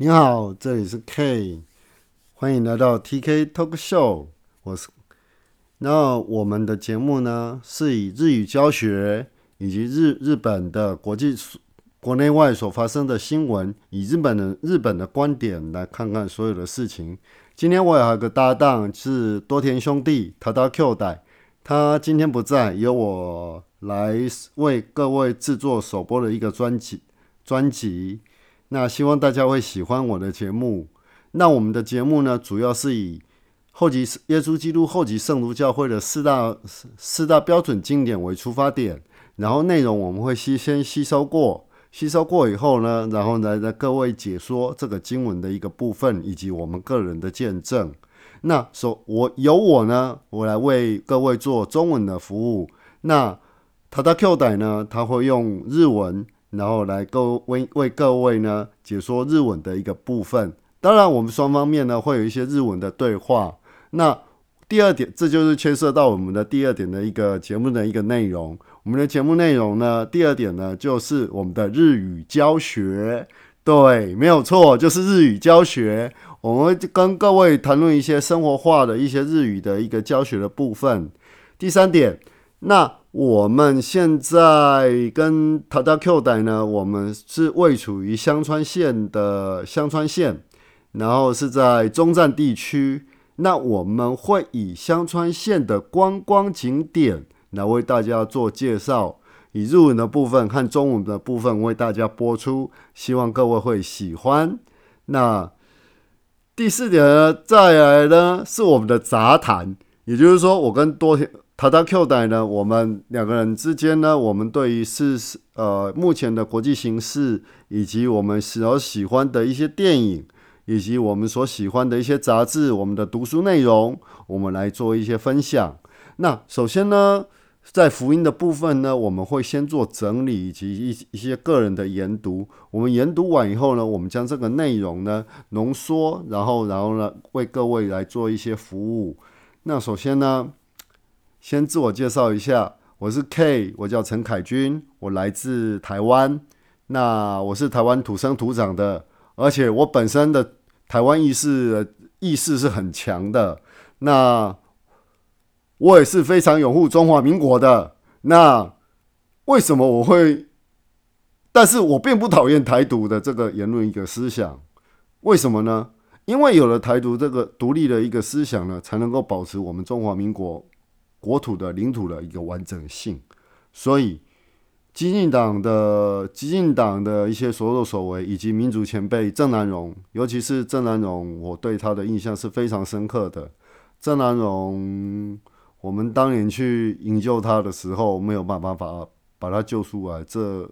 你好，这里是 K，欢迎来到 TK Talk Show。我是，那我们的节目呢是以日语教学以及日日本的国际国内外所发生的新闻，以日本的日本的观点来看看所有的事情。今天我有个搭档是多田兄弟，他到 Q 代，他今天不在，由我来为各位制作首播的一个专辑专辑。那希望大家会喜欢我的节目。那我们的节目呢，主要是以后级耶稣基督后级圣徒教会的四大四大标准经典为出发点，然后内容我们会吸先吸收过，吸收过以后呢，然后来来各位解说这个经文的一个部分，以及我们个人的见证。那首我由我呢，我来为各位做中文的服务。那他的 Q 代呢，他会用日文。然后来各为为各位呢解说日文的一个部分。当然，我们双方面呢会有一些日文的对话。那第二点，这就是牵涉到我们的第二点的一个节目的一个内容。我们的节目内容呢，第二点呢就是我们的日语教学。对，没有错，就是日语教学。我们会跟各位谈论一些生活化的一些日语的一个教学的部分。第三点，那。我们现在跟塔达 Q 代呢，我们是位处于香川县的香川县，然后是在中站地区。那我们会以香川县的观光景点来为大家做介绍，以日文的部分和中文的部分为大家播出，希望各位会喜欢。那第四点呢，再来呢是我们的杂谈，也就是说，我跟多田。塔达 Q 代呢？我们两个人之间呢，我们对于是呃目前的国际形势，以及我们所喜欢的一些电影，以及我们所喜欢的一些杂志，我们的读书内容，我们来做一些分享。那首先呢，在福音的部分呢，我们会先做整理以及一一些个人的研读。我们研读完以后呢，我们将这个内容呢浓缩，然后然后呢为各位来做一些服务。那首先呢。先自我介绍一下，我是 K，我叫陈凯军，我来自台湾。那我是台湾土生土长的，而且我本身的台湾意识意识是很强的。那我也是非常拥护中华民国的。那为什么我会？但是我并不讨厌台独的这个言论一个思想。为什么呢？因为有了台独这个独立的一个思想呢，才能够保持我们中华民国。国土的领土的一个完整性，所以，激进党的激进党的一些所作所为，以及民主前辈郑南荣，尤其是郑南荣，我对他的印象是非常深刻的。郑南荣，我们当年去营救他的时候，没有办法把把他救出来，这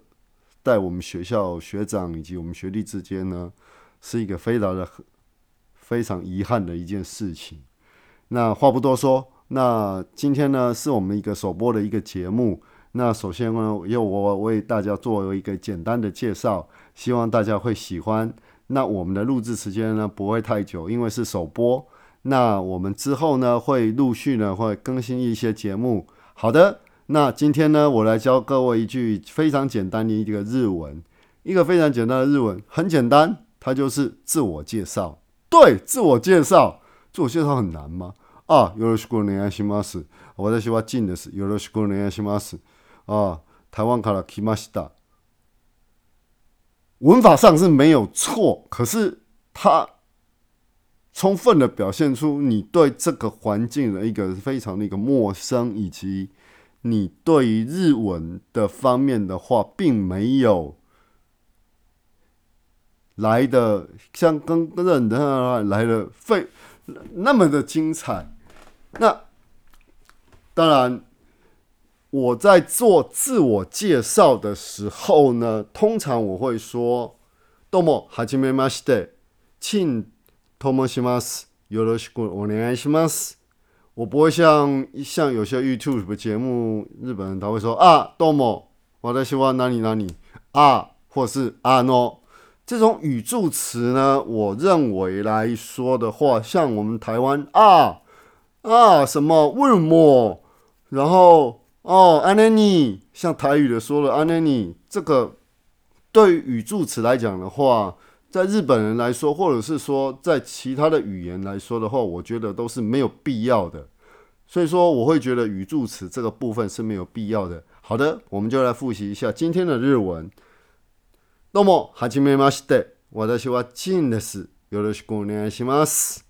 在我们学校学长以及我们学弟之间呢，是一个非常的非常遗憾的一件事情。那话不多说。那今天呢，是我们一个首播的一个节目。那首先呢，由我为大家做一个简单的介绍，希望大家会喜欢。那我们的录制时间呢，不会太久，因为是首播。那我们之后呢，会陆续呢，会更新一些节目。好的，那今天呢，我来教各位一句非常简单的一个日文，一个非常简单的日文，很简单，它就是自我介绍。对，自我介绍，自我介绍很难吗？啊，よろしくお願いします。私はチンです。よろしくお願いします。啊，台湾から来ました。文法上是没有错，可是它充分的表现出你对这个环境的一个非常的一个陌生，以及你对于日文的方面的话，并没有来的像跟跟的来的费那么的精彩。 那当然，我在做自我介绍的时候呢，通常我会说“どうもはじめまして，请ともします，よろしくお願いします”。我不会像像有些 YouTube 节目，日本人他会说“啊，どうも，我在希望哪里哪里啊”，或是“啊喏”这种语助词呢，我认为来说的话，像我们台湾啊。 啊，什么为什么？然后哦，安妮妮，像台语的说了，安妮妮，这个对语助词来讲的话， 在日本人来说，或者是说在其他的语言来说的话，我觉得都是没有必要的。所以说，我会觉得语助词这个部分是没有必要的。好的，我们就来复习一下今天的日文。どうも、はじめまして。私はチンです。よろしくお願いします。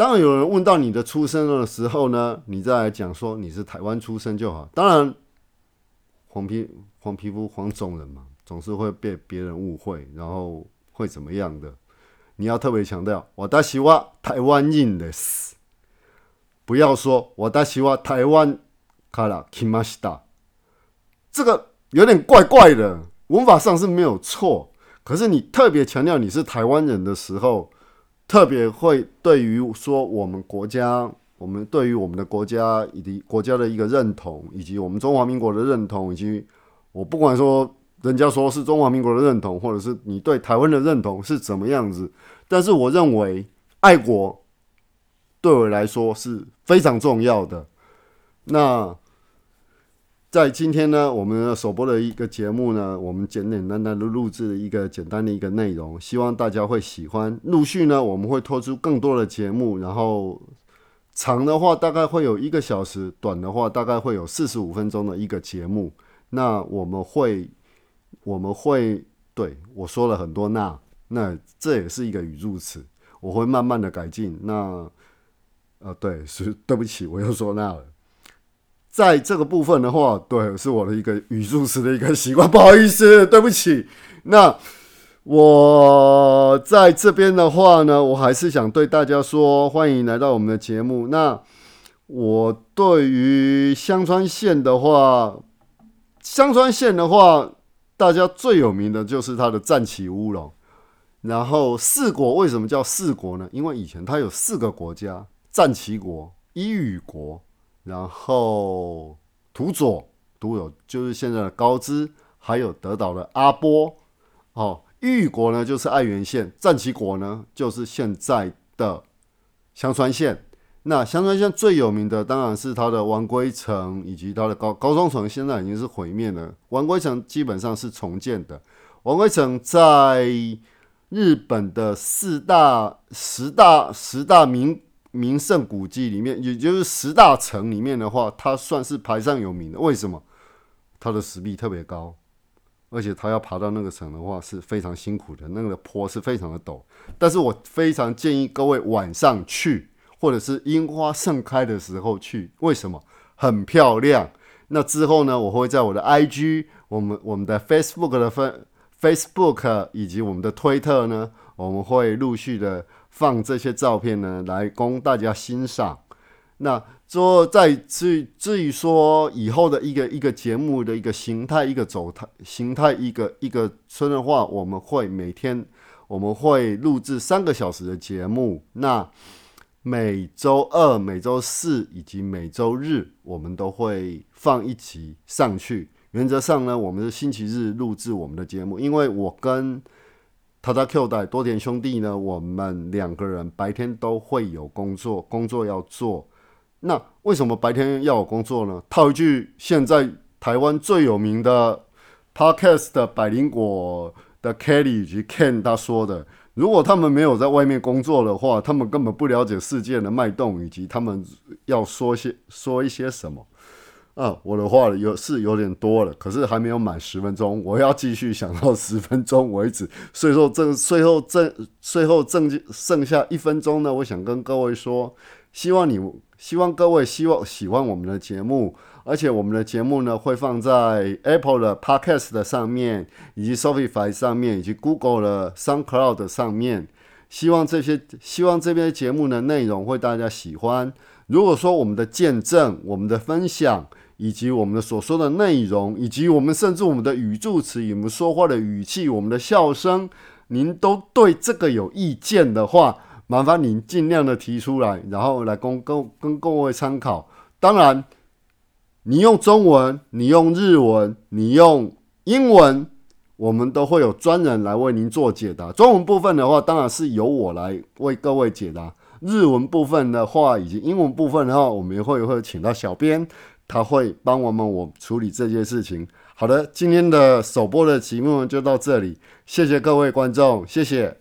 当然，有人问到你的出生的时候呢，你再来讲说你是台湾出生就好。当然，黄皮黄皮肤黄种人嘛，总是会被别人误会，然后会怎么样的？你要特别强调，我大希望台湾人的死。不要说我大希望台湾卡拉 kimasta，这个有点怪怪的，文法上是没有错，可是你特别强调你是台湾人的时候。特别会对于说我们国家，我们对于我们的国家以及国家的一个认同，以及我们中华民国的认同，以及我不管说人家说是中华民国的认同，或者是你对台湾的认同是怎么样子，但是我认为爱国对我来说是非常重要的。那。在今天呢，我们首播的一个节目呢，我们简简单单的录制了一个简单的一个内容，希望大家会喜欢。陆续呢，我们会拖出更多的节目，然后长的话大概会有一个小时，短的话大概会有四十五分钟的一个节目。那我们会，我们会对我说了很多，那那这也是一个语助词，我会慢慢的改进。那呃，对，是对不起，我又说那了。在这个部分的话，对，是我的一个语助词的一个习惯，不好意思，对不起。那我在这边的话呢，我还是想对大家说，欢迎来到我们的节目。那我对于香川县的话，香川县的话，大家最有名的就是它的战旗乌龙。然后四国为什么叫四国呢？因为以前它有四个国家：战旗国、伊予国。然后土佐都有，就是现在的高知，还有德岛的阿波，哦，玉国呢就是爱媛县，战旗国呢就是现在的香川县。那香川县最有名的当然是它的丸龟城以及它的高高中城，现在已经是毁灭了。丸龟城基本上是重建的。丸龟城在日本的四大、十大、十大名。名胜古迹里面，也就是十大城里面的话，它算是排上有名的。为什么？它的石壁特别高，而且它要爬到那个城的话是非常辛苦的，那个坡是非常的陡。但是我非常建议各位晚上去，或者是樱花盛开的时候去。为什么？很漂亮。那之后呢，我会在我的 IG、我们我们的 Facebook 的分 Facebook 以及我们的推特呢，我们会陆续的。放这些照片呢，来供大家欣赏。那说在至至于说以后的一个一个节目的一个形态、一个走态形态、一个一个村的话，我们会每天我们会录制三个小时的节目。那每周二、每周四以及每周日，我们都会放一集上去。原则上呢，我们是星期日录制我们的节目，因为我跟他在 Q 代多田兄弟呢，我们两个人白天都会有工作，工作要做。那为什么白天要有工作呢？套一句现在台湾最有名的 Podcast 的百灵果的 Kelly 以及 Ken 他说的，如果他们没有在外面工作的话，他们根本不了解世界的脉动，以及他们要说些说一些什么。啊，我的话有是有点多了，可是还没有满十分钟，我要继续想到十分钟为止。所以说，这最后这最后剩剩下一分钟呢，我想跟各位说，希望你希望各位希望喜欢我们的节目，而且我们的节目呢会放在 Apple 的 Podcast 的上面，以及 Spotify 上面，以及 Google 的 SoundCloud 上面。希望这些希望这边节目的内容会大家喜欢。如果说我们的见证、我们的分享，以及我们所说的内容，以及我们甚至我们的语助词，我们说话的语气，我们的笑声，您都对这个有意见的话，麻烦您尽量的提出来，然后来供跟跟各位参考。当然，你用中文，你用日文，你用英文，我们都会有专人来为您做解答。中文部分的话，当然是由我来为各位解答；日文部分的话，以及英文部分的话，我们也会会请到小编。他会帮我们我处理这些事情。好的，今天的首播的节目就到这里，谢谢各位观众，谢谢。